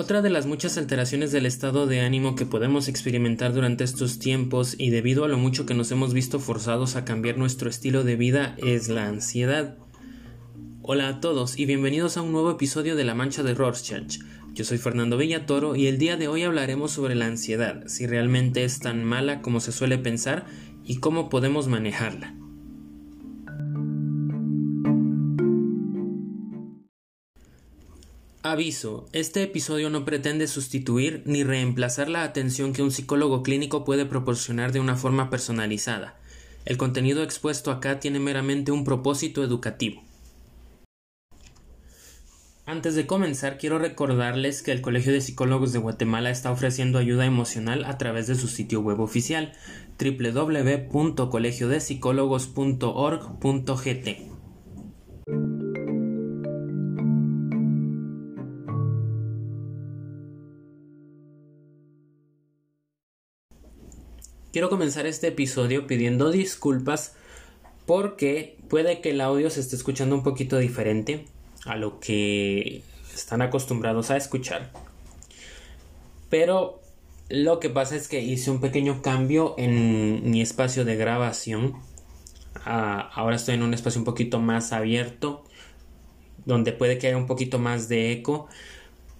Otra de las muchas alteraciones del estado de ánimo que podemos experimentar durante estos tiempos y debido a lo mucho que nos hemos visto forzados a cambiar nuestro estilo de vida es la ansiedad. Hola a todos y bienvenidos a un nuevo episodio de La Mancha de Rorschach. Yo soy Fernando Villatoro y el día de hoy hablaremos sobre la ansiedad, si realmente es tan mala como se suele pensar y cómo podemos manejarla. Aviso, este episodio no pretende sustituir ni reemplazar la atención que un psicólogo clínico puede proporcionar de una forma personalizada. El contenido expuesto acá tiene meramente un propósito educativo. Antes de comenzar, quiero recordarles que el Colegio de Psicólogos de Guatemala está ofreciendo ayuda emocional a través de su sitio web oficial www.colegiodepsicólogos.org.gt. Quiero comenzar este episodio pidiendo disculpas porque puede que el audio se esté escuchando un poquito diferente a lo que están acostumbrados a escuchar. Pero lo que pasa es que hice un pequeño cambio en mi espacio de grabación. Ah, ahora estoy en un espacio un poquito más abierto, donde puede que haya un poquito más de eco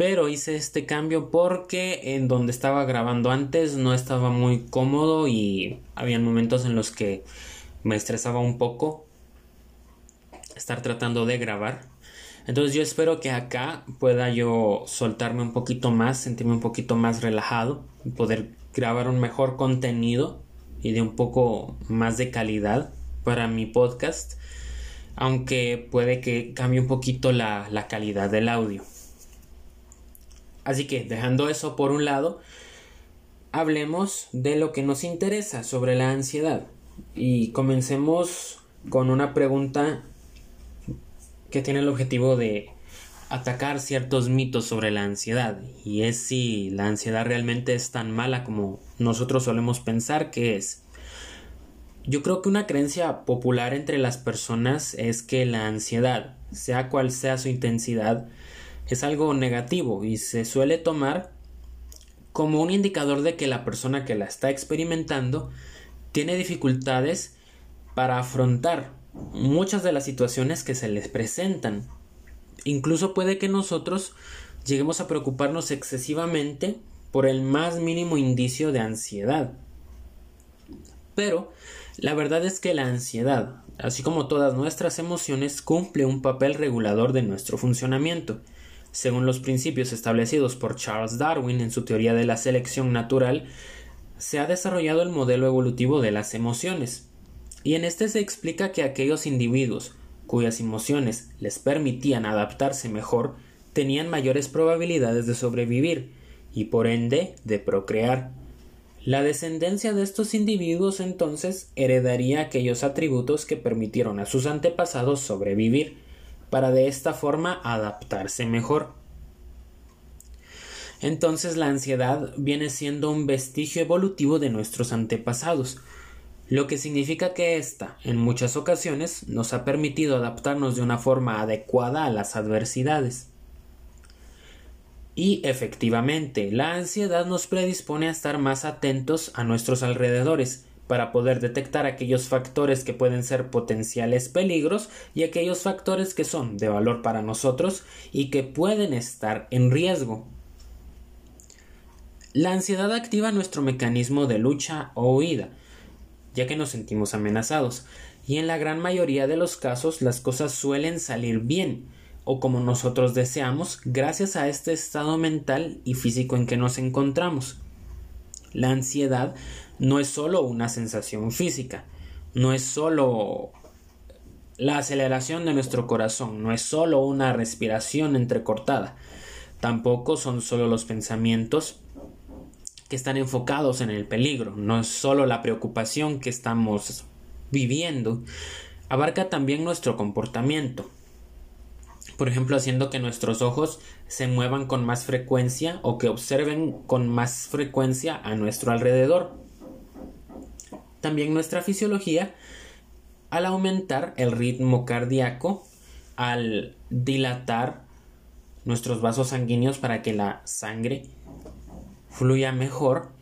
pero hice este cambio porque en donde estaba grabando antes no estaba muy cómodo y había momentos en los que me estresaba un poco estar tratando de grabar. Entonces yo espero que acá pueda yo soltarme un poquito más, sentirme un poquito más relajado poder grabar un mejor contenido y de un poco más de calidad para mi podcast. Aunque puede que cambie un poquito la, la calidad del audio. Así que, dejando eso por un lado, hablemos de lo que nos interesa sobre la ansiedad. Y comencemos con una pregunta que tiene el objetivo de atacar ciertos mitos sobre la ansiedad. Y es si la ansiedad realmente es tan mala como nosotros solemos pensar que es. Yo creo que una creencia popular entre las personas es que la ansiedad, sea cual sea su intensidad, es algo negativo y se suele tomar como un indicador de que la persona que la está experimentando tiene dificultades para afrontar muchas de las situaciones que se les presentan. Incluso puede que nosotros lleguemos a preocuparnos excesivamente por el más mínimo indicio de ansiedad. Pero la verdad es que la ansiedad, así como todas nuestras emociones, cumple un papel regulador de nuestro funcionamiento según los principios establecidos por Charles Darwin en su teoría de la selección natural, se ha desarrollado el modelo evolutivo de las emociones, y en este se explica que aquellos individuos cuyas emociones les permitían adaptarse mejor tenían mayores probabilidades de sobrevivir y por ende de procrear. La descendencia de estos individuos entonces heredaría aquellos atributos que permitieron a sus antepasados sobrevivir, para de esta forma adaptarse mejor. Entonces la ansiedad viene siendo un vestigio evolutivo de nuestros antepasados, lo que significa que ésta, en muchas ocasiones, nos ha permitido adaptarnos de una forma adecuada a las adversidades. Y efectivamente, la ansiedad nos predispone a estar más atentos a nuestros alrededores, para poder detectar aquellos factores que pueden ser potenciales peligros y aquellos factores que son de valor para nosotros y que pueden estar en riesgo. La ansiedad activa nuestro mecanismo de lucha o huida, ya que nos sentimos amenazados, y en la gran mayoría de los casos las cosas suelen salir bien, o como nosotros deseamos, gracias a este estado mental y físico en que nos encontramos. La ansiedad no es solo una sensación física, no es solo la aceleración de nuestro corazón, no es solo una respiración entrecortada, tampoco son solo los pensamientos que están enfocados en el peligro, no es solo la preocupación que estamos viviendo, abarca también nuestro comportamiento. Por ejemplo, haciendo que nuestros ojos se muevan con más frecuencia o que observen con más frecuencia a nuestro alrededor también nuestra fisiología al aumentar el ritmo cardíaco, al dilatar nuestros vasos sanguíneos para que la sangre fluya mejor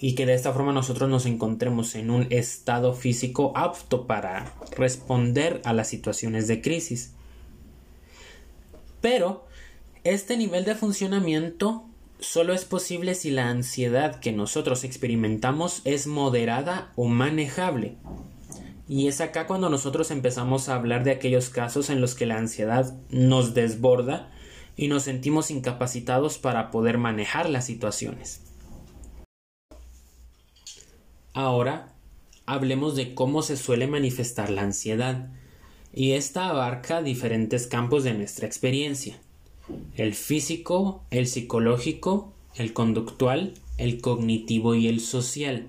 y que de esta forma nosotros nos encontremos en un estado físico apto para responder a las situaciones de crisis. Pero este nivel de funcionamiento solo es posible si la ansiedad que nosotros experimentamos es moderada o manejable. Y es acá cuando nosotros empezamos a hablar de aquellos casos en los que la ansiedad nos desborda y nos sentimos incapacitados para poder manejar las situaciones. Ahora hablemos de cómo se suele manifestar la ansiedad, y esta abarca diferentes campos de nuestra experiencia el físico, el psicológico, el conductual, el cognitivo y el social.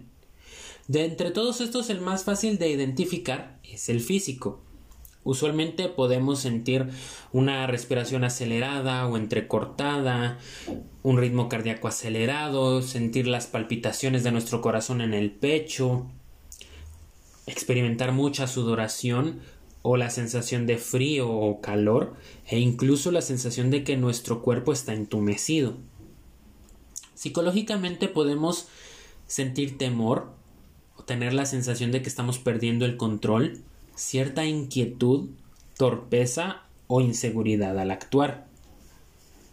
De entre todos estos el más fácil de identificar es el físico. Usualmente podemos sentir una respiración acelerada o entrecortada, un ritmo cardíaco acelerado, sentir las palpitaciones de nuestro corazón en el pecho, experimentar mucha sudoración o la sensación de frío o calor e incluso la sensación de que nuestro cuerpo está entumecido. Psicológicamente podemos sentir temor o tener la sensación de que estamos perdiendo el control, cierta inquietud, torpeza o inseguridad al actuar.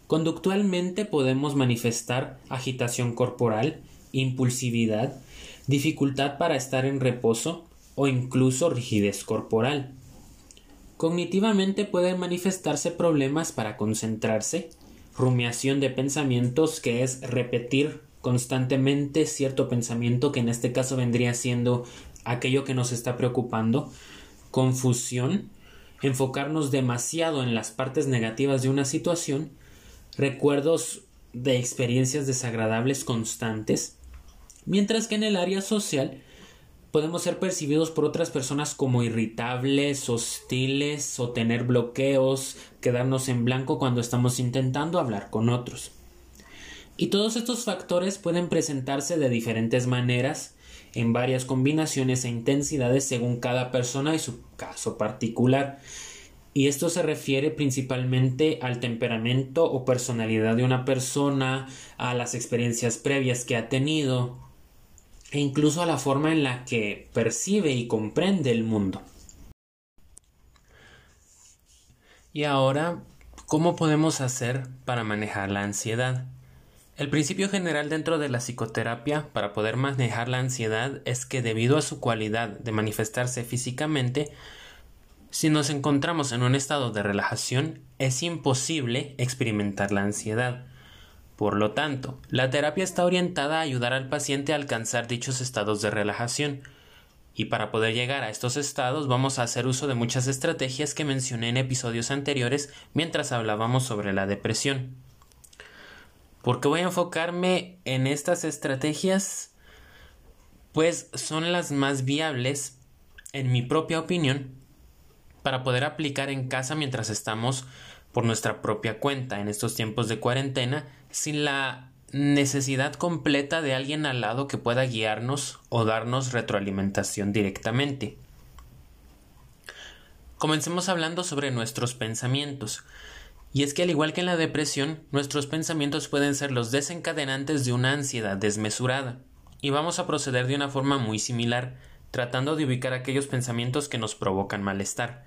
Conductualmente podemos manifestar agitación corporal, impulsividad, dificultad para estar en reposo o incluso rigidez corporal. Cognitivamente pueden manifestarse problemas para concentrarse, rumiación de pensamientos que es repetir constantemente cierto pensamiento que en este caso vendría siendo aquello que nos está preocupando, confusión, enfocarnos demasiado en las partes negativas de una situación, recuerdos de experiencias desagradables constantes, mientras que en el área social podemos ser percibidos por otras personas como irritables, hostiles o tener bloqueos, quedarnos en blanco cuando estamos intentando hablar con otros. Y todos estos factores pueden presentarse de diferentes maneras, en varias combinaciones e intensidades según cada persona y su caso particular. Y esto se refiere principalmente al temperamento o personalidad de una persona, a las experiencias previas que ha tenido, e incluso a la forma en la que percibe y comprende el mundo. Y ahora, ¿cómo podemos hacer para manejar la ansiedad? El principio general dentro de la psicoterapia para poder manejar la ansiedad es que debido a su cualidad de manifestarse físicamente, si nos encontramos en un estado de relajación, es imposible experimentar la ansiedad. Por lo tanto, la terapia está orientada a ayudar al paciente a alcanzar dichos estados de relajación, y para poder llegar a estos estados vamos a hacer uso de muchas estrategias que mencioné en episodios anteriores mientras hablábamos sobre la depresión. ¿Por qué voy a enfocarme en estas estrategias? Pues son las más viables, en mi propia opinión, para poder aplicar en casa mientras estamos por nuestra propia cuenta en estos tiempos de cuarentena sin la necesidad completa de alguien al lado que pueda guiarnos o darnos retroalimentación directamente. Comencemos hablando sobre nuestros pensamientos. Y es que al igual que en la depresión, nuestros pensamientos pueden ser los desencadenantes de una ansiedad desmesurada. Y vamos a proceder de una forma muy similar, tratando de ubicar aquellos pensamientos que nos provocan malestar.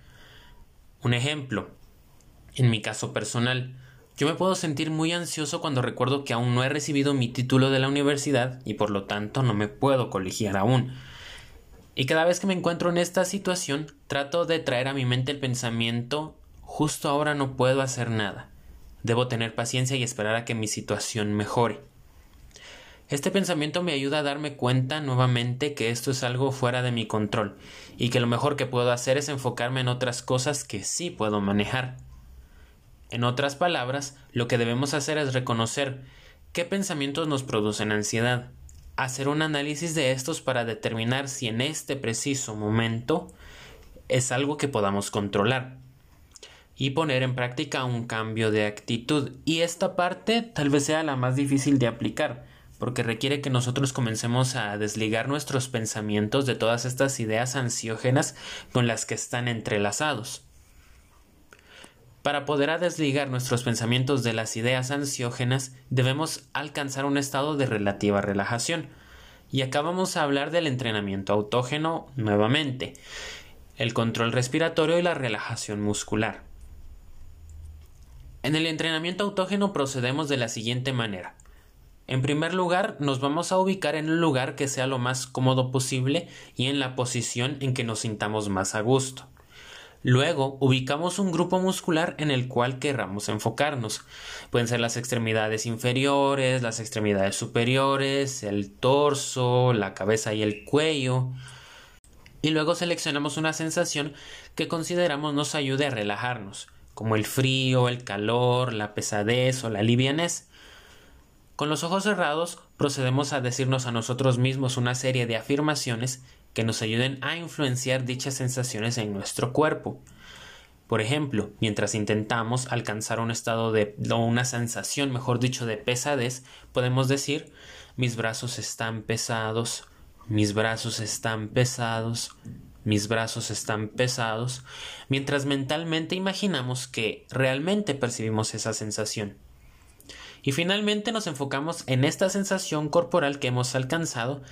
Un ejemplo. En mi caso personal, yo me puedo sentir muy ansioso cuando recuerdo que aún no he recibido mi título de la universidad y por lo tanto no me puedo colegiar aún. Y cada vez que me encuentro en esta situación, trato de traer a mi mente el pensamiento justo ahora no puedo hacer nada. Debo tener paciencia y esperar a que mi situación mejore. Este pensamiento me ayuda a darme cuenta nuevamente que esto es algo fuera de mi control y que lo mejor que puedo hacer es enfocarme en otras cosas que sí puedo manejar. En otras palabras, lo que debemos hacer es reconocer qué pensamientos nos producen ansiedad, hacer un análisis de estos para determinar si en este preciso momento es algo que podamos controlar y poner en práctica un cambio de actitud. Y esta parte tal vez sea la más difícil de aplicar, porque requiere que nosotros comencemos a desligar nuestros pensamientos de todas estas ideas ansiógenas con las que están entrelazados. Para poder desligar nuestros pensamientos de las ideas ansiógenas, debemos alcanzar un estado de relativa relajación. Y acabamos a hablar del entrenamiento autógeno nuevamente, el control respiratorio y la relajación muscular. En el entrenamiento autógeno procedemos de la siguiente manera. En primer lugar, nos vamos a ubicar en un lugar que sea lo más cómodo posible y en la posición en que nos sintamos más a gusto. Luego, ubicamos un grupo muscular en el cual querramos enfocarnos. Pueden ser las extremidades inferiores, las extremidades superiores, el torso, la cabeza y el cuello. Y luego seleccionamos una sensación que consideramos nos ayude a relajarnos como el frío, el calor, la pesadez o la livianez. Con los ojos cerrados procedemos a decirnos a nosotros mismos una serie de afirmaciones que nos ayuden a influenciar dichas sensaciones en nuestro cuerpo. Por ejemplo, mientras intentamos alcanzar un estado de o una sensación, mejor dicho, de pesadez, podemos decir mis brazos están pesados, mis brazos están pesados, mis brazos están pesados, mientras mentalmente imaginamos que realmente percibimos esa sensación. Y finalmente nos enfocamos en esta sensación corporal que hemos alcanzado,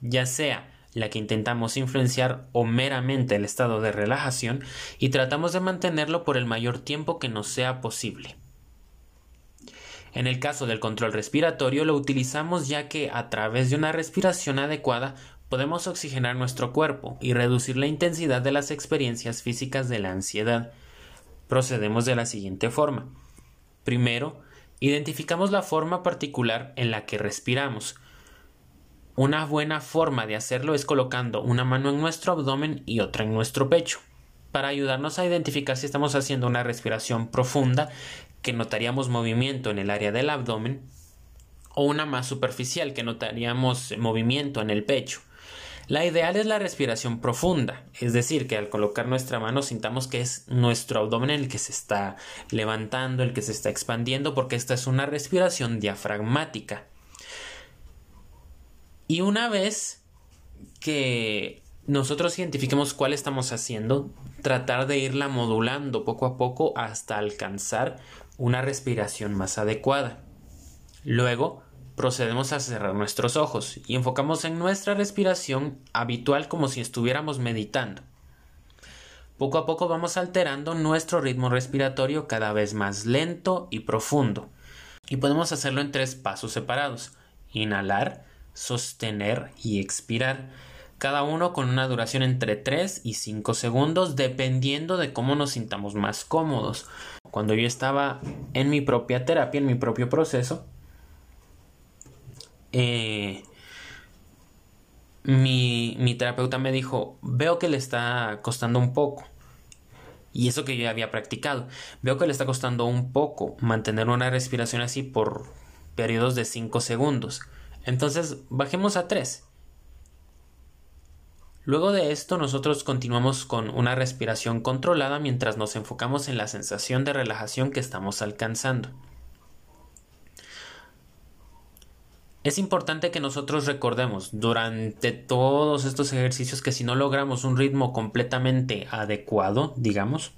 ya sea la que intentamos influenciar o meramente el estado de relajación, y tratamos de mantenerlo por el mayor tiempo que nos sea posible. En el caso del control respiratorio lo utilizamos ya que a través de una respiración adecuada podemos oxigenar nuestro cuerpo y reducir la intensidad de las experiencias físicas de la ansiedad. Procedemos de la siguiente forma. Primero, identificamos la forma particular en la que respiramos. Una buena forma de hacerlo es colocando una mano en nuestro abdomen y otra en nuestro pecho, para ayudarnos a identificar si estamos haciendo una respiración profunda, que notaríamos movimiento en el área del abdomen, o una más superficial, que notaríamos movimiento en el pecho. La ideal es la respiración profunda, es decir, que al colocar nuestra mano sintamos que es nuestro abdomen el que se está levantando, el que se está expandiendo, porque esta es una respiración diafragmática. Y una vez que nosotros identifiquemos cuál estamos haciendo, tratar de irla modulando poco a poco hasta alcanzar una respiración más adecuada. Luego, procedemos a cerrar nuestros ojos y enfocamos en nuestra respiración habitual como si estuviéramos meditando. Poco a poco vamos alterando nuestro ritmo respiratorio cada vez más lento y profundo. Y podemos hacerlo en tres pasos separados. Inhalar, sostener y expirar. Cada uno con una duración entre 3 y 5 segundos dependiendo de cómo nos sintamos más cómodos. Cuando yo estaba en mi propia terapia, en mi propio proceso, eh, mi, mi terapeuta me dijo, veo que le está costando un poco. Y eso que yo ya había practicado. Veo que le está costando un poco mantener una respiración así por periodos de 5 segundos. Entonces, bajemos a 3. Luego de esto, nosotros continuamos con una respiración controlada mientras nos enfocamos en la sensación de relajación que estamos alcanzando. Es importante que nosotros recordemos durante todos estos ejercicios que si no logramos un ritmo completamente adecuado, digamos,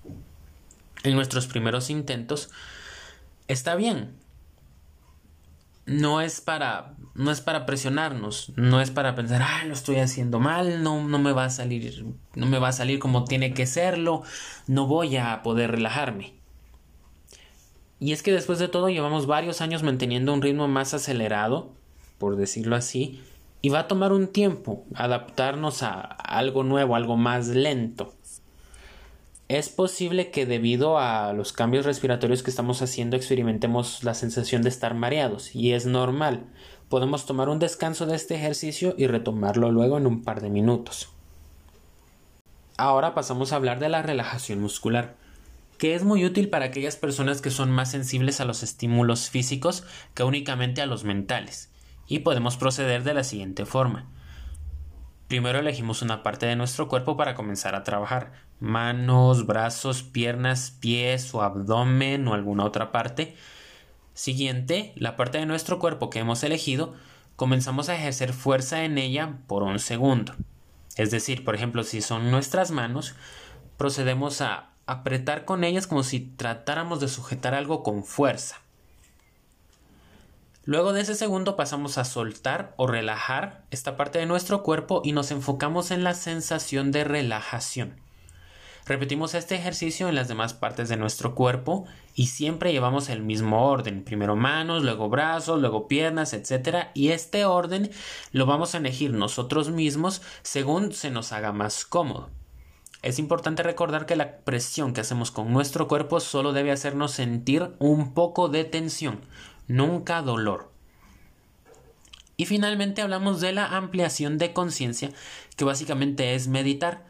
en nuestros primeros intentos, está bien. No es para, no es para presionarnos, no es para pensar, ah, lo estoy haciendo mal, no, no me va a salir, no me va a salir como tiene que serlo, no voy a poder relajarme. Y es que después de todo llevamos varios años manteniendo un ritmo más acelerado por decirlo así, y va a tomar un tiempo adaptarnos a algo nuevo, algo más lento. Es posible que debido a los cambios respiratorios que estamos haciendo experimentemos la sensación de estar mareados y es normal. Podemos tomar un descanso de este ejercicio y retomarlo luego en un par de minutos. Ahora pasamos a hablar de la relajación muscular, que es muy útil para aquellas personas que son más sensibles a los estímulos físicos que únicamente a los mentales y podemos proceder de la siguiente forma. Primero elegimos una parte de nuestro cuerpo para comenzar a trabajar. Manos, brazos, piernas, pies o abdomen o alguna otra parte. Siguiente, la parte de nuestro cuerpo que hemos elegido, comenzamos a ejercer fuerza en ella por un segundo. Es decir, por ejemplo, si son nuestras manos, procedemos a apretar con ellas como si tratáramos de sujetar algo con fuerza. Luego de ese segundo pasamos a soltar o relajar esta parte de nuestro cuerpo y nos enfocamos en la sensación de relajación. Repetimos este ejercicio en las demás partes de nuestro cuerpo y siempre llevamos el mismo orden. Primero manos, luego brazos, luego piernas, etc. Y este orden lo vamos a elegir nosotros mismos según se nos haga más cómodo. Es importante recordar que la presión que hacemos con nuestro cuerpo solo debe hacernos sentir un poco de tensión, nunca dolor. Y finalmente hablamos de la ampliación de conciencia, que básicamente es meditar,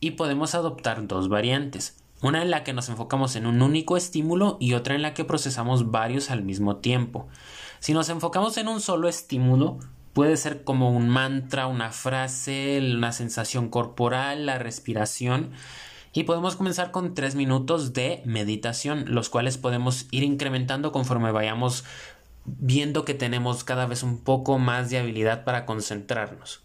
y podemos adoptar dos variantes, una en la que nos enfocamos en un único estímulo y otra en la que procesamos varios al mismo tiempo. Si nos enfocamos en un solo estímulo, puede ser como un mantra, una frase, una sensación corporal, la respiración, y podemos comenzar con tres minutos de meditación, los cuales podemos ir incrementando conforme vayamos viendo que tenemos cada vez un poco más de habilidad para concentrarnos.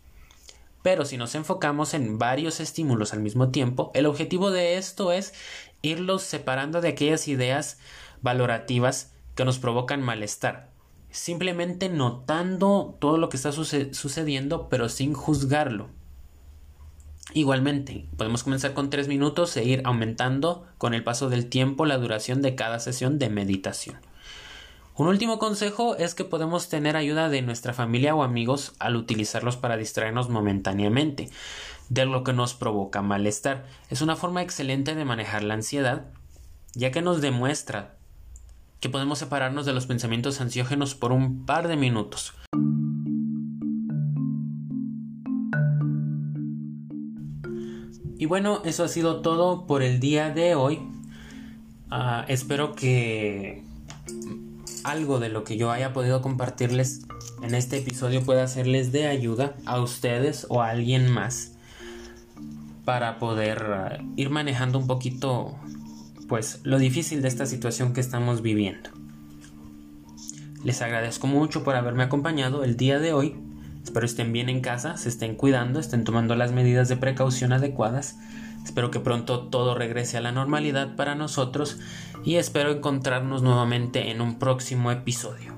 Pero si nos enfocamos en varios estímulos al mismo tiempo, el objetivo de esto es irlos separando de aquellas ideas valorativas que nos provocan malestar. Simplemente notando todo lo que está sucediendo, pero sin juzgarlo. Igualmente, podemos comenzar con tres minutos e ir aumentando con el paso del tiempo la duración de cada sesión de meditación. Un último consejo es que podemos tener ayuda de nuestra familia o amigos al utilizarlos para distraernos momentáneamente de lo que nos provoca malestar. Es una forma excelente de manejar la ansiedad, ya que nos demuestra que podemos separarnos de los pensamientos ansiógenos por un par de minutos. Y bueno, eso ha sido todo por el día de hoy. Ah, espero que algo de lo que yo haya podido compartirles en este episodio pueda serles de ayuda a ustedes o a alguien más para poder ah, ir manejando un poquito pues lo difícil de esta situación que estamos viviendo. Les agradezco mucho por haberme acompañado el día de hoy Espero estén bien en casa, se estén cuidando, estén tomando las medidas de precaución adecuadas. Espero que pronto todo regrese a la normalidad para nosotros y espero encontrarnos nuevamente en un próximo episodio.